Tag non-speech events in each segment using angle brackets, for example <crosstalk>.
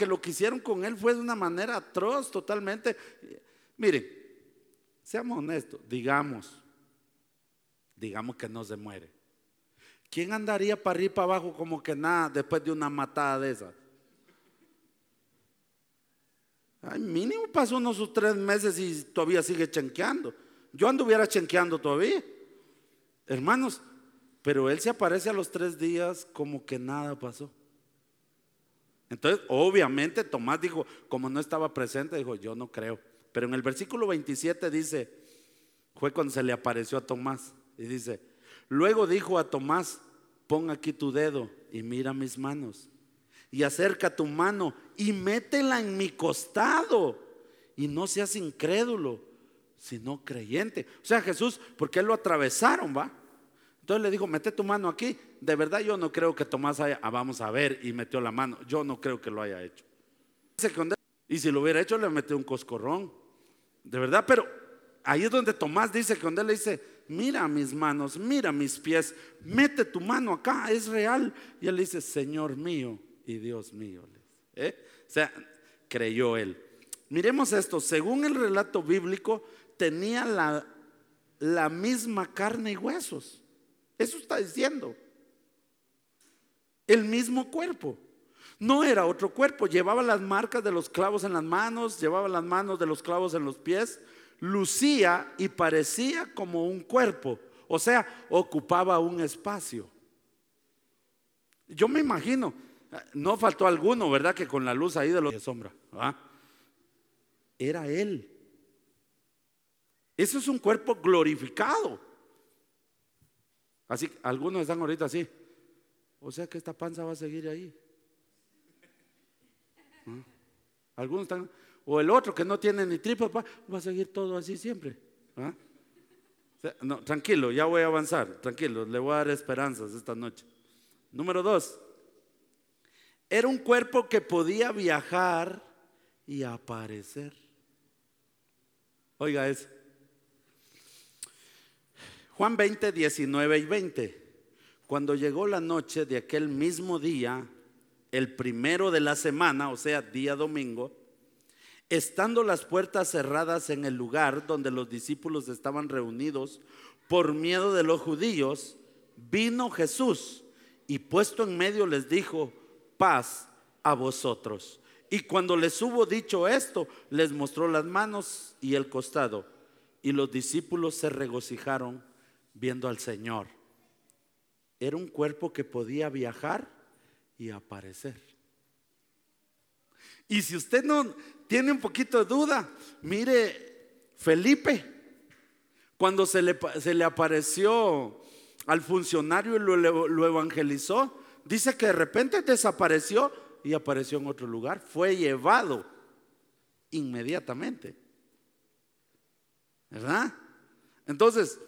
que lo que hicieron con él fue de una manera atroz totalmente. Miren, seamos honestos, digamos, digamos que no se muere. ¿Quién andaría para arriba y para abajo como que nada después de una matada de esas? Ay, mínimo pasó unos sus tres meses y todavía sigue chenqueando. Yo anduviera chenqueando todavía. Hermanos, pero él se aparece a los tres días como que nada pasó. Entonces, obviamente Tomás dijo, como no estaba presente, dijo, yo no creo. Pero en el versículo 27 dice, fue cuando se le apareció a Tomás. Y dice, luego dijo a Tomás, pon aquí tu dedo y mira mis manos. Y acerca tu mano y métela en mi costado. Y no seas incrédulo, sino creyente. O sea, Jesús, porque él lo atravesaron, va. Entonces le dijo, mete tu mano aquí. De verdad yo no creo que Tomás haya, ah, vamos a ver, y metió la mano. Yo no creo que lo haya hecho. Y si lo hubiera hecho, le metió un coscorrón. De verdad, pero ahí es donde Tomás dice que él le dice, mira mis manos, mira mis pies, mete tu mano acá, es real. Y él dice, Señor mío y Dios mío. ¿Eh? O sea, creyó él. Miremos esto, según el relato bíblico, tenía la, la misma carne y huesos. Eso está diciendo. El mismo cuerpo. No era otro cuerpo. Llevaba las marcas de los clavos en las manos, llevaba las manos de los clavos en los pies. Lucía y parecía como un cuerpo. O sea, ocupaba un espacio. Yo me imagino, no faltó alguno, ¿verdad? Que con la luz ahí de los de sombra. Era él. Eso es un cuerpo glorificado. Así, algunos están ahorita así. O sea que esta panza va a seguir ahí. ¿Ah? Algunos están, o el otro que no tiene ni tripa, va a seguir todo así siempre. ¿Ah? No, tranquilo, ya voy a avanzar, tranquilo, le voy a dar esperanzas esta noche. Número dos, era un cuerpo que podía viajar y aparecer. Oiga eso. Juan 20, 19 y 20. Cuando llegó la noche de aquel mismo día, el primero de la semana, o sea, día domingo, estando las puertas cerradas en el lugar donde los discípulos estaban reunidos por miedo de los judíos, vino Jesús y puesto en medio les dijo, paz a vosotros. Y cuando les hubo dicho esto, les mostró las manos y el costado. Y los discípulos se regocijaron viendo al Señor. Era un cuerpo que podía viajar y aparecer. Y si usted no tiene un poquito de duda, mire Felipe, cuando se le, se le apareció al funcionario y lo, lo evangelizó, dice que de repente desapareció y apareció en otro lugar. Fue llevado inmediatamente. ¿Verdad? Entonces,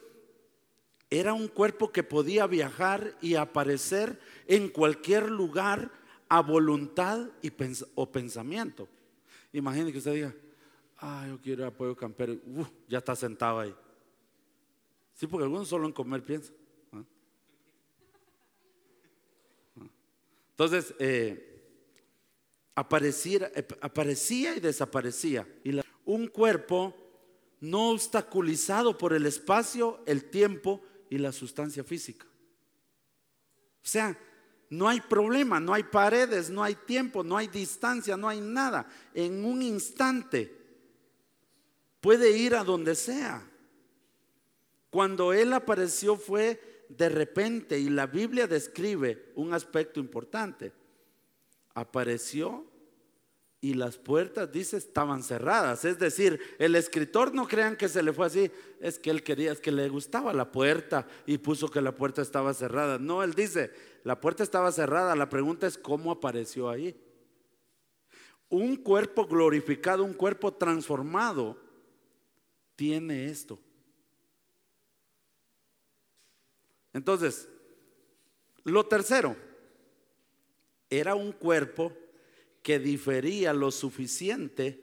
era un cuerpo que podía viajar y aparecer en cualquier lugar a voluntad y o pensamiento. Imagínese que usted diga, ah, yo quiero apoyo campero, ya está sentado ahí. Sí, porque algunos solo en comer piensan. Entonces, eh, eh, aparecía y desaparecía. Un cuerpo no obstaculizado por el espacio, el tiempo y la sustancia física. O sea, no hay problema, no hay paredes, no hay tiempo, no hay distancia, no hay nada. En un instante puede ir a donde sea. Cuando Él apareció fue de repente y la Biblia describe un aspecto importante. Apareció y las puertas, dice, estaban cerradas. Es decir, el escritor no crean que se le fue así, es que él quería, es que le gustaba la puerta y puso que la puerta estaba cerrada. No, él dice, la puerta estaba cerrada, la pregunta es cómo apareció ahí. Un cuerpo glorificado, un cuerpo transformado, tiene esto. Entonces, lo tercero, era un cuerpo que difería lo suficiente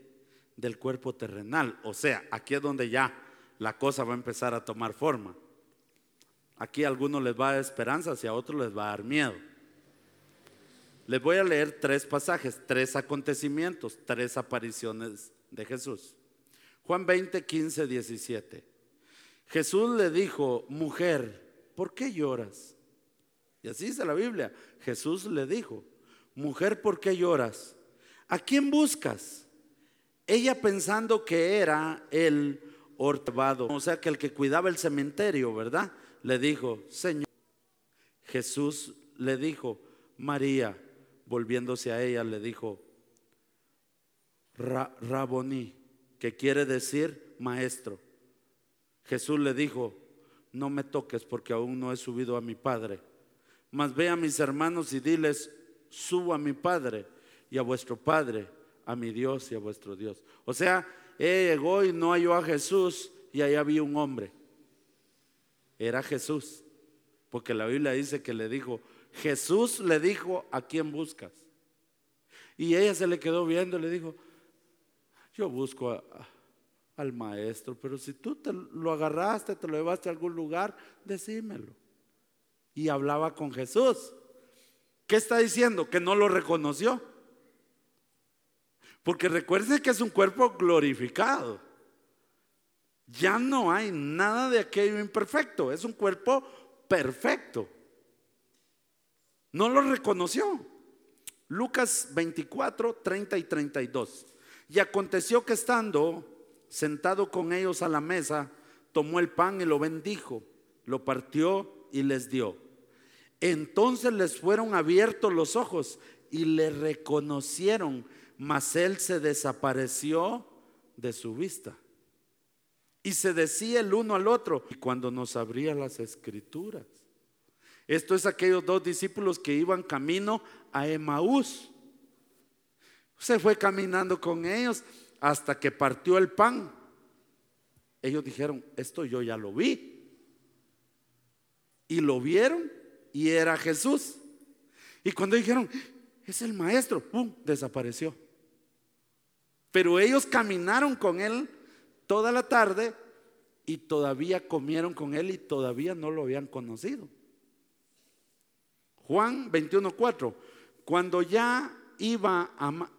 del cuerpo terrenal. O sea, aquí es donde ya la cosa va a empezar a tomar forma. Aquí a algunos les va a dar esperanza y a otros les va a dar miedo. Les voy a leer tres pasajes, tres acontecimientos, tres apariciones de Jesús. Juan 20, 15, 17. Jesús le dijo, mujer, ¿por qué lloras? Y así dice la Biblia. Jesús le dijo, mujer, ¿por qué lloras? ¿A quién buscas? Ella pensando que era el hortavado, o sea, que el que cuidaba el cementerio, ¿verdad? Le dijo, Señor. Jesús le dijo, María, volviéndose a ella, le dijo, Raboní, que quiere decir maestro. Jesús le dijo, no me toques porque aún no he subido a mi Padre. Mas ve a mis hermanos y diles, subo a mi Padre y a vuestro Padre, a mi Dios y a vuestro Dios. O sea, él llegó y no halló a Jesús y ahí había un hombre. Era Jesús, porque la Biblia dice que le dijo, Jesús le dijo, ¿a quién buscas? Y ella se le quedó viendo y le dijo, yo busco al maestro, pero si tú te lo agarraste, te lo llevaste a algún lugar, decímelo. Y hablaba con Jesús. ¿Qué está diciendo? Que no lo reconoció. Porque recuerden que es un cuerpo glorificado. Ya no hay nada de aquello imperfecto, es un cuerpo perfecto. No lo reconoció. Lucas 24, 30 y 32. Y aconteció que estando sentado con ellos a la mesa, tomó el pan y lo bendijo, lo partió y les dio. Entonces les fueron abiertos los ojos y le reconocieron, mas él se desapareció de su vista. Y se decía el uno al otro, y cuando nos abría las escrituras. Esto es aquellos dos discípulos que iban camino a Emaús. Se fue caminando con ellos hasta que partió el pan. Ellos dijeron, esto yo ya lo vi. Y lo vieron y era Jesús. Y cuando dijeron, es el maestro, ¡pum!, desapareció. Pero ellos caminaron con él toda la tarde y todavía comieron con él y todavía no lo habían conocido. Juan 21:4, cuando ya iba a,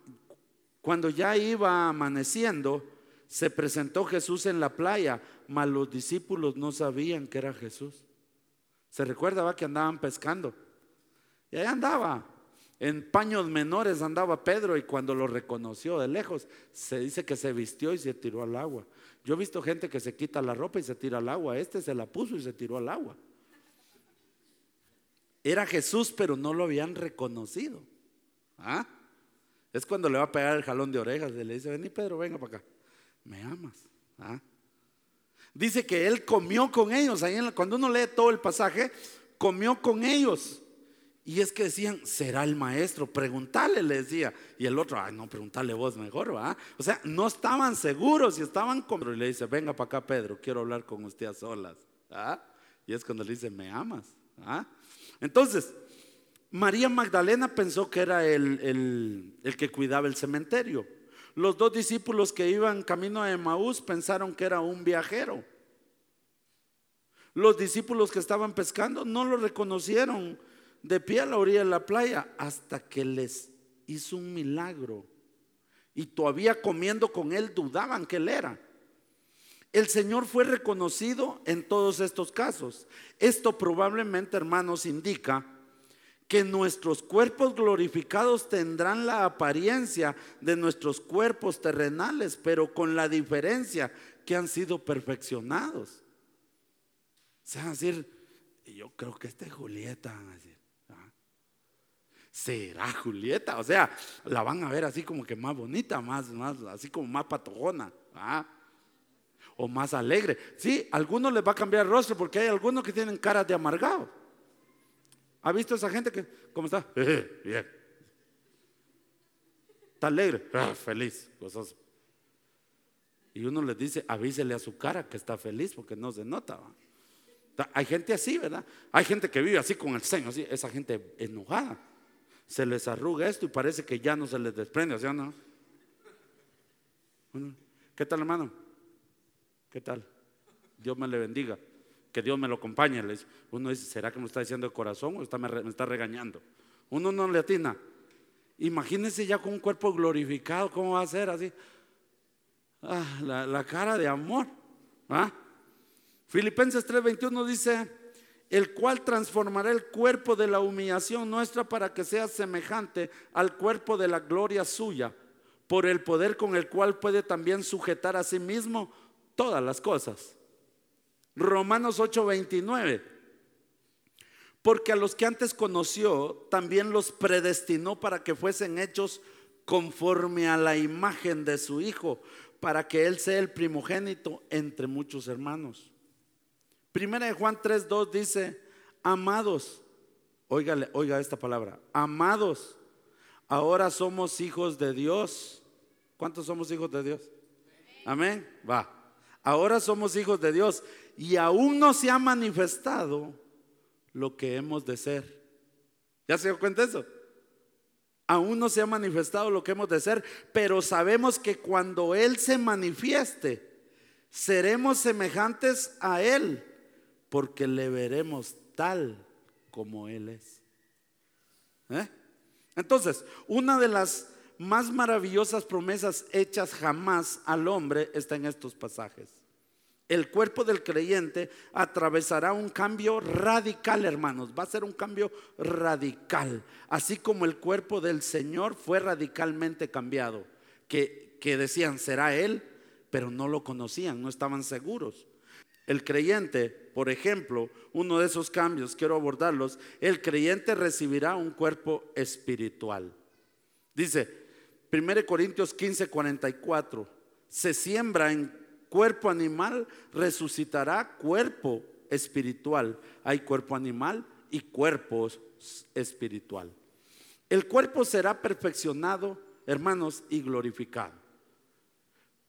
cuando ya iba amaneciendo, se presentó Jesús en la playa, mas los discípulos no sabían que era Jesús. Se recuerda que andaban pescando. Y ahí andaba. En paños menores andaba Pedro y cuando lo reconoció de lejos, se dice que se vistió y se tiró al agua. Yo he visto gente que se quita la ropa y se tira al agua. Este se la puso y se tiró al agua. Era Jesús, pero no lo habían reconocido. ¿Ah? Es cuando le va a pegar el jalón de orejas y le dice, vení Pedro, venga para acá. Me amas. ¿Ah? Dice que él comió con ellos. Ahí cuando uno lee todo el pasaje, comió con ellos. Y es que decían, será el maestro, preguntale, le decía. Y el otro, ay, no, preguntale vos mejor, ¿va? O sea, no estaban seguros y estaban con. Y le dice, venga para acá, Pedro, quiero hablar con usted a solas. ¿Ah? Y es cuando le dice, me amas. ¿Ah? Entonces, María Magdalena pensó que era el, el, que cuidaba el cementerio. Los dos discípulos que iban camino a Emaús pensaron que era un viajero. Los discípulos que estaban pescando no lo reconocieron de pie a la orilla de la playa hasta que les hizo un milagro. Y todavía comiendo con él dudaban que él era. El Señor fue reconocido en todos estos casos. Esto probablemente, hermanos, indica que nuestros cuerpos glorificados tendrán la apariencia de nuestros cuerpos terrenales, pero con la diferencia que han sido perfeccionados. Se van a decir, yo creo que este es Julieta, van a decir. ¿ah? Será Julieta, o sea, la van a ver así como que más bonita, más, más, así como más patojona, ¿ah? o más alegre. Sí, algunos les va a cambiar el rostro porque hay algunos que tienen caras de amargado. ¿Ha visto esa gente que, cómo está? <laughs> bien. Está alegre, ah, feliz, gozoso. Y uno les dice, avísele a su cara que está feliz porque no se nota. Hay gente así, ¿verdad? Hay gente que vive así con el ceño, así, esa gente enojada. Se les arruga esto y parece que ya no se les desprende, ¿sí o no? ¿Qué tal, hermano? ¿Qué tal? Dios me le bendiga que Dios me lo acompañe. Uno dice, ¿será que me está diciendo de corazón o está, me, está regañando? Uno no le atina. Imagínense ya con un cuerpo glorificado, ¿cómo va a ser así? Ah, la, cara de amor. ¿ah? Filipenses 3:21 dice, el cual transformará el cuerpo de la humillación nuestra para que sea semejante al cuerpo de la gloria suya, por el poder con el cual puede también sujetar a sí mismo todas las cosas. Romanos 8:29. Porque a los que antes conoció, también los predestinó para que fuesen hechos conforme a la imagen de su Hijo, para que Él sea el primogénito entre muchos hermanos. Primera de Juan 3:2 dice, amados, óigale, oiga esta palabra, amados, ahora somos hijos de Dios. ¿Cuántos somos hijos de Dios? Amén. Va. Ahora somos hijos de Dios y aún no se ha manifestado lo que hemos de ser. ¿Ya se dio cuenta eso? Aún no se ha manifestado lo que hemos de ser, pero sabemos que cuando Él se manifieste, seremos semejantes a Él, porque le veremos tal como Él es. ¿Eh? Entonces, una de las más maravillosas promesas hechas jamás al hombre está en estos pasajes el cuerpo del creyente atravesará un cambio radical, hermanos. Va a ser un cambio radical. Así como el cuerpo del Señor fue radicalmente cambiado. Que, que decían, será Él, pero no lo conocían, no estaban seguros. El creyente, por ejemplo, uno de esos cambios, quiero abordarlos, el creyente recibirá un cuerpo espiritual. Dice 1 Corintios 15, 44, se siembra en cuerpo animal resucitará cuerpo espiritual. Hay cuerpo animal y cuerpo espiritual. El cuerpo será perfeccionado, hermanos, y glorificado.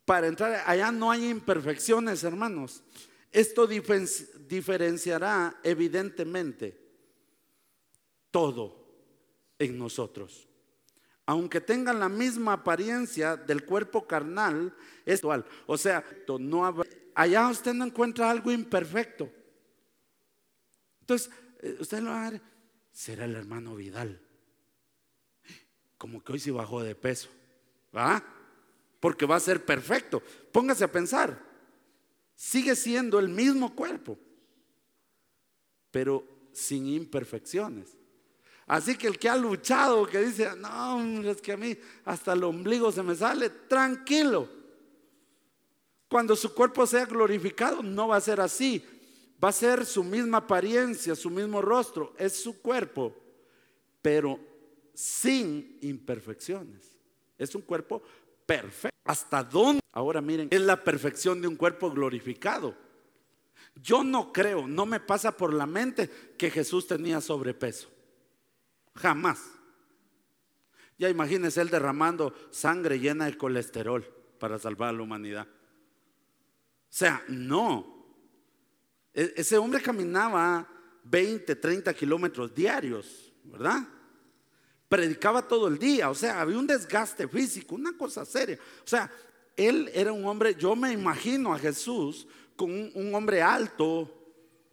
Para entrar allá no hay imperfecciones, hermanos. Esto diferenciará evidentemente todo en nosotros aunque tengan la misma apariencia del cuerpo carnal, es igual. O sea, no allá usted no encuentra algo imperfecto. Entonces, eh, usted lo va a ver, será el hermano Vidal. Como que hoy sí bajó de peso. ¿Va? Porque va a ser perfecto. Póngase a pensar. Sigue siendo el mismo cuerpo, pero sin imperfecciones. Así que el que ha luchado, que dice, no, es que a mí hasta el ombligo se me sale, tranquilo. Cuando su cuerpo sea glorificado, no va a ser así. Va a ser su misma apariencia, su mismo rostro, es su cuerpo, pero sin imperfecciones. Es un cuerpo perfecto. ¿Hasta dónde? Ahora miren, es la perfección de un cuerpo glorificado. Yo no creo, no me pasa por la mente que Jesús tenía sobrepeso. Jamás. Ya imagínese él derramando sangre llena de colesterol para salvar a la humanidad. O sea, no. E-, ese hombre caminaba 20, 30 kilómetros diarios, ¿verdad? Predicaba todo el día, o sea, había un desgaste físico, una cosa seria. O sea, él era un hombre, yo me imagino a Jesús con un hombre alto,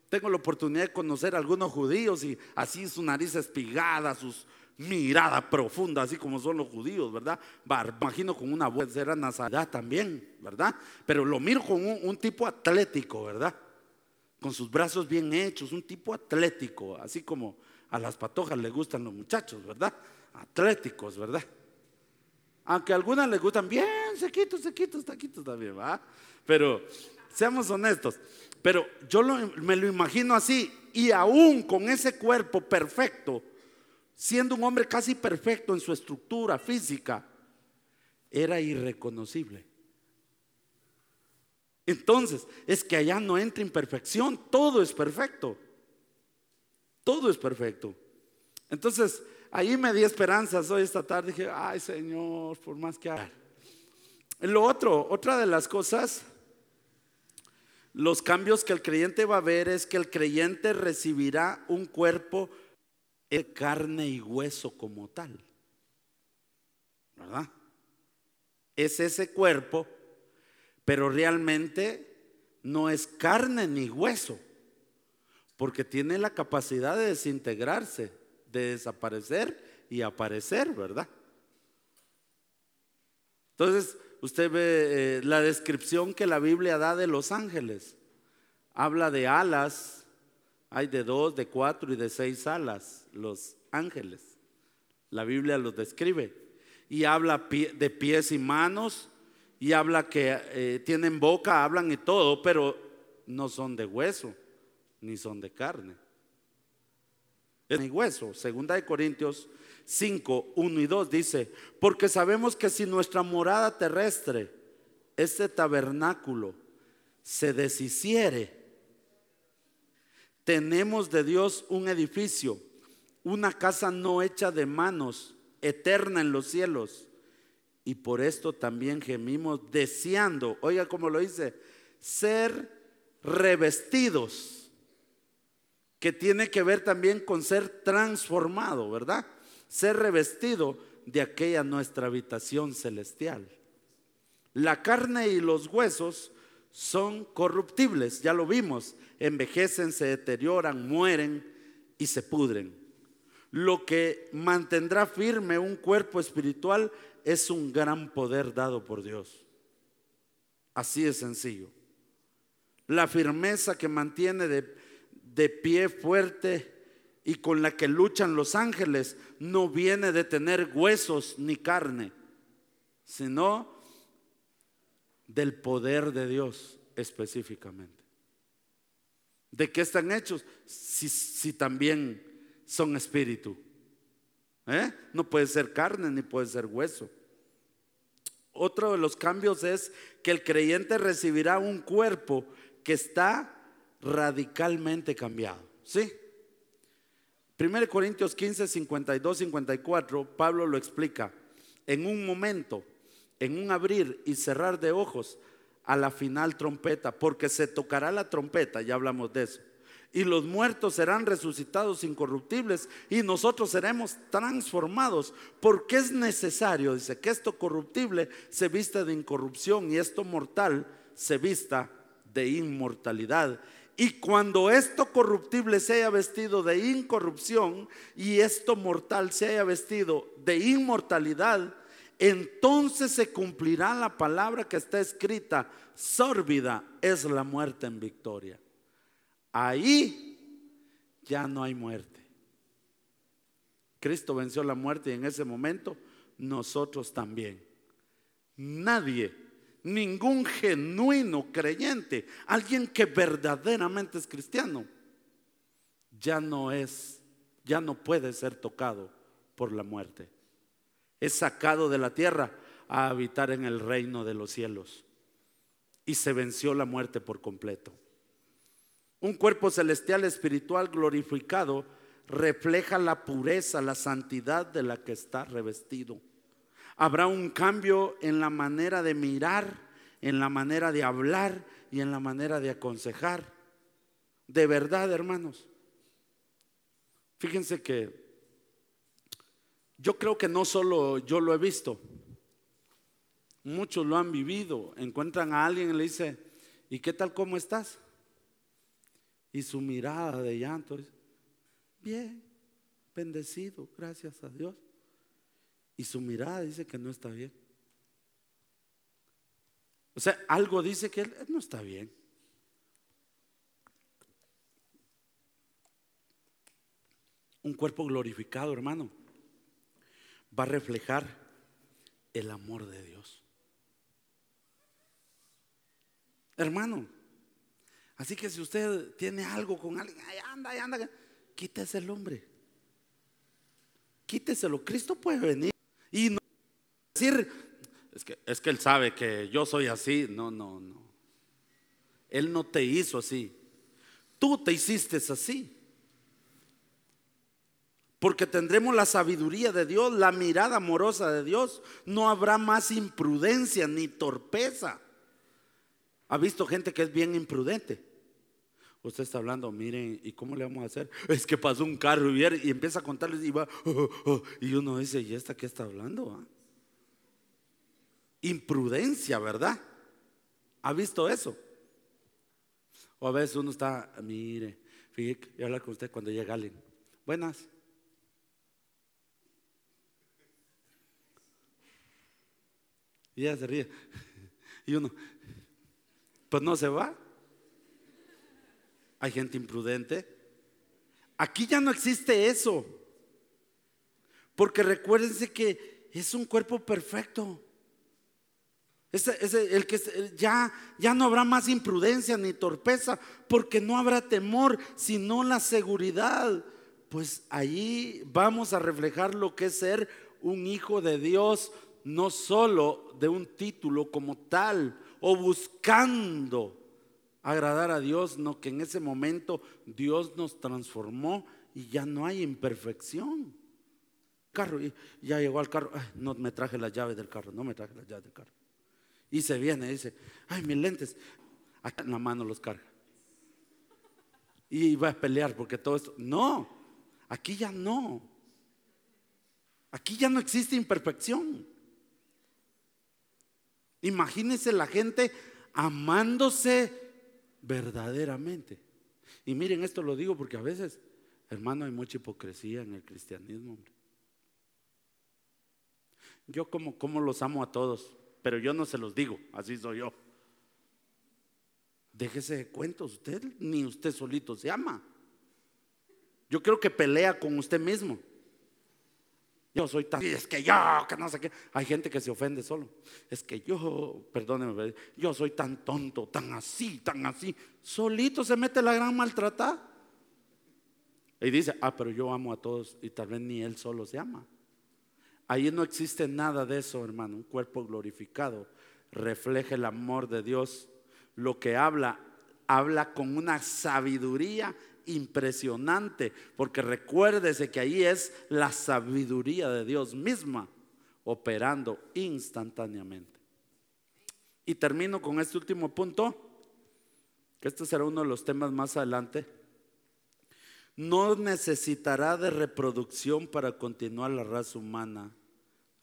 tengo la oportunidad de conocer a algunos judíos y así su nariz espigada, sus mirada profunda, así como son los judíos, ¿verdad? imagino con una voz, era Nazaret también, ¿verdad? Pero lo miro con un, tipo atlético, ¿verdad? Con sus brazos bien hechos, un tipo atlético, así como a las patojas les gustan los muchachos, ¿verdad? Atléticos, ¿verdad? Aunque a algunas les gustan bien sequitos, sequitos, taquitos también, ¿verdad? Pero seamos honestos. Pero yo me lo imagino así, y aún con ese cuerpo perfecto, siendo un hombre casi perfecto en su estructura física, era irreconocible. Entonces, es que allá no entra imperfección, todo es perfecto. Todo es perfecto. Entonces, ahí me di esperanzas hoy esta tarde. Dije, ay Señor, por más que haga. Lo otro, otra de las cosas los cambios que el creyente va a ver es que el creyente recibirá un cuerpo de carne y hueso como tal. ¿Verdad? Es ese cuerpo, pero realmente no es carne ni hueso, porque tiene la capacidad de desintegrarse, de desaparecer y aparecer, ¿verdad? Entonces, usted ve eh, la descripción que la Biblia da de los ángeles. Habla de alas, hay de dos, de cuatro y de seis alas, los ángeles. La Biblia los describe. Y habla de pies y manos, y habla que eh, tienen boca, hablan y todo, pero no son de hueso, ni son de carne. Ni hueso. Segunda de Corintios 5, 1 y 2 dice, porque sabemos que si nuestra morada terrestre, este tabernáculo, se deshiciere, tenemos de Dios un edificio, una casa no hecha de manos, eterna en los cielos. Y por esto también gemimos deseando, oiga cómo lo dice, ser revestidos, que tiene que ver también con ser transformado, ¿verdad? Ser revestido de aquella nuestra habitación celestial. La carne y los huesos son corruptibles, ya lo vimos, envejecen, se deterioran, mueren y se pudren. Lo que mantendrá firme un cuerpo espiritual es un gran poder dado por Dios. Así de sencillo. La firmeza que mantiene de, de pie fuerte y con la que luchan los ángeles no viene de tener huesos ni carne, sino del poder de Dios específicamente. ¿De qué están hechos? Si, también son espíritu. ¿Eh? No puede ser carne ni puede ser hueso. Otro de los cambios es que el creyente recibirá un cuerpo que está radicalmente cambiado. ¿Sí? 1 Corintios 15, 52, 54, Pablo lo explica. En un momento, en un abrir y cerrar de ojos, a la final trompeta, porque se tocará la trompeta, ya hablamos de eso. Y los muertos serán resucitados incorruptibles y nosotros seremos transformados, porque es necesario, dice, que esto corruptible se vista de incorrupción y esto mortal se vista de inmortalidad. Y cuando esto corruptible se haya vestido de incorrupción y esto mortal se haya vestido de inmortalidad, entonces se cumplirá la palabra que está escrita, sórbida es la muerte en victoria. Ahí ya no hay muerte. Cristo venció la muerte y en ese momento nosotros también. Nadie, ningún genuino creyente, alguien que verdaderamente es cristiano, ya no es, ya no puede ser tocado por la muerte es sacado de la tierra a habitar en el reino de los cielos. Y se venció la muerte por completo. Un cuerpo celestial espiritual glorificado refleja la pureza, la santidad de la que está revestido. Habrá un cambio en la manera de mirar, en la manera de hablar y en la manera de aconsejar. De verdad, hermanos. Fíjense que yo creo que no solo yo lo he visto, muchos lo han vivido. Encuentran a alguien y le dice, ¿y qué tal cómo estás? Y su mirada de llanto es, bien, bendecido, gracias a Dios. Y su mirada dice que no está bien. O sea, algo dice que él no está bien. Un cuerpo glorificado, hermano va a reflejar el amor de Dios. Hermano, así que si usted tiene algo con alguien, ahí anda, anda, quítese el hombre. Quíteselo. Cristo puede venir y no decir, es que, es que Él sabe que yo soy así. No, no, no. Él no te hizo así. Tú te hiciste así. Porque tendremos la sabiduría de Dios, la mirada amorosa de Dios. No habrá más imprudencia ni torpeza. ¿Ha visto gente que es bien imprudente? Usted está hablando, miren, ¿y cómo le vamos a hacer? Es que pasó un carro y, empieza a contarles y va, oh, oh, oh". y uno dice, ¿y esta qué está hablando? Ah?". Imprudencia, ¿verdad? ¿Ha visto eso? O a veces uno está, mire, fíjate, y habla con usted cuando llega alguien. Buenas. Y ella se ríe. <laughs> Y uno, pues no se va. Hay gente imprudente. Aquí ya no existe eso. Porque recuérdense que es un cuerpo perfecto. el que ya, ya no habrá más imprudencia ni torpeza, porque no habrá temor, sino la seguridad. Pues allí vamos a reflejar lo que es ser un hijo de Dios, no solo de un título como tal, o buscando agradar a Dios, no que en ese momento Dios nos transformó y ya no hay imperfección. Carro, y ya llegó al carro, no me traje la llave del carro, no me traje la llave del carro. Y se viene dice, ay, mis lentes, acá en la mano los carga. Y va a pelear porque todo esto, no, aquí ya no. Aquí ya no existe imperfección. Imagínese la gente amándose verdaderamente. Y miren, esto lo digo porque a veces, hermano, hay mucha hipocresía en el cristianismo. Yo como, como los amo a todos, pero yo no se los digo, así soy yo. Déjese de cuentos, usted ni usted solito se ama. Yo creo que pelea con usted mismo. Yo soy tan, es que yo, que no sé qué. Hay gente que se ofende solo. Es que yo, perdóneme, yo soy tan tonto, tan así, tan así. Solito se mete la gran maltratada. Y dice, ah, pero yo amo a todos y tal vez ni él solo se ama. Ahí no existe nada de eso, hermano. Un cuerpo glorificado refleja el amor de Dios. Lo que habla, habla con una sabiduría impresionante, porque recuérdese que ahí es la sabiduría de Dios misma operando instantáneamente. Y termino con este último punto, que este será uno de los temas más adelante. No necesitará de reproducción para continuar la raza humana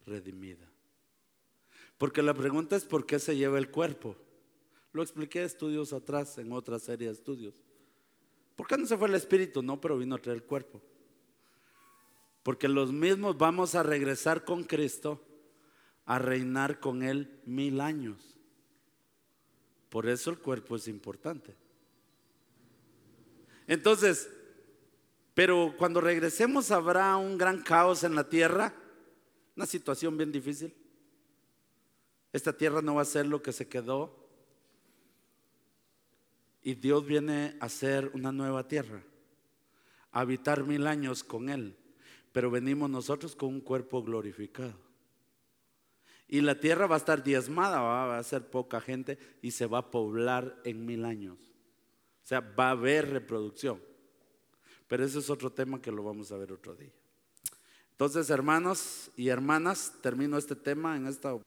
redimida. Porque la pregunta es por qué se lleva el cuerpo. Lo expliqué estudios atrás, en otra serie de estudios. ¿Por qué no se fue el espíritu? No, pero vino a traer el cuerpo. Porque los mismos vamos a regresar con Cristo a reinar con Él mil años. Por eso el cuerpo es importante. Entonces, pero cuando regresemos habrá un gran caos en la tierra, una situación bien difícil. Esta tierra no va a ser lo que se quedó y Dios viene a hacer una nueva tierra, a habitar mil años con Él. Pero venimos nosotros con un cuerpo glorificado. Y la tierra va a estar diezmada, va a ser poca gente y se va a poblar en mil años. O sea, va a haber reproducción. Pero ese es otro tema que lo vamos a ver otro día. Entonces, hermanos y hermanas, termino este tema en esta.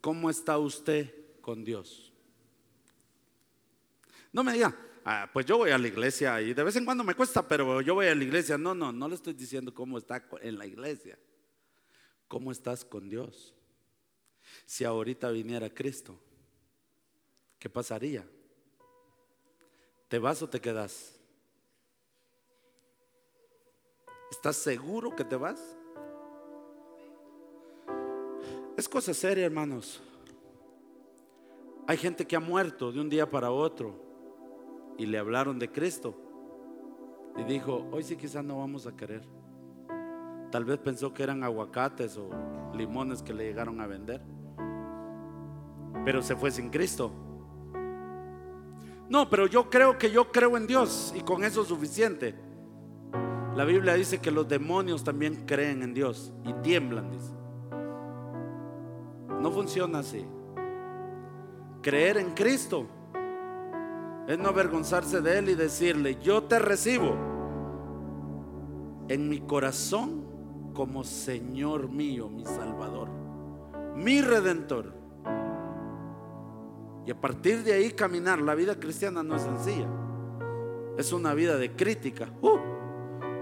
¿Cómo está usted con Dios? No me diga, ah, pues yo voy a la iglesia y de vez en cuando me cuesta, pero yo voy a la iglesia. No, no, no le estoy diciendo cómo está en la iglesia. ¿Cómo estás con Dios? Si ahorita viniera Cristo, ¿qué pasaría? ¿Te vas o te quedas? ¿Estás seguro que te vas? Es cosa seria, hermanos. Hay gente que ha muerto de un día para otro y le hablaron de Cristo. Y dijo, hoy sí quizás no vamos a querer. Tal vez pensó que eran aguacates o limones que le llegaron a vender. Pero se fue sin Cristo. No, pero yo creo que yo creo en Dios y con eso es suficiente. La Biblia dice que los demonios también creen en Dios y tiemblan, dice. No funciona así. Creer en Cristo es no avergonzarse de Él y decirle, yo te recibo en mi corazón como Señor mío, mi Salvador, mi Redentor. Y a partir de ahí caminar. La vida cristiana no es sencilla. Es una vida de crítica. Uh,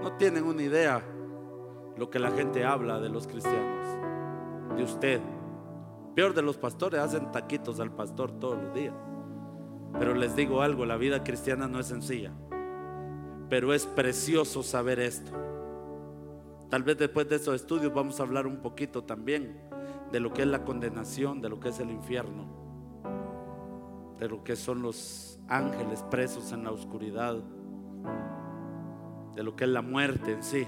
no tienen una idea lo que la gente habla de los cristianos, de usted. Peor de los pastores, hacen taquitos al pastor todos los días. Pero les digo algo, la vida cristiana no es sencilla. Pero es precioso saber esto. Tal vez después de estos estudios vamos a hablar un poquito también de lo que es la condenación, de lo que es el infierno, de lo que son los ángeles presos en la oscuridad, de lo que es la muerte en sí.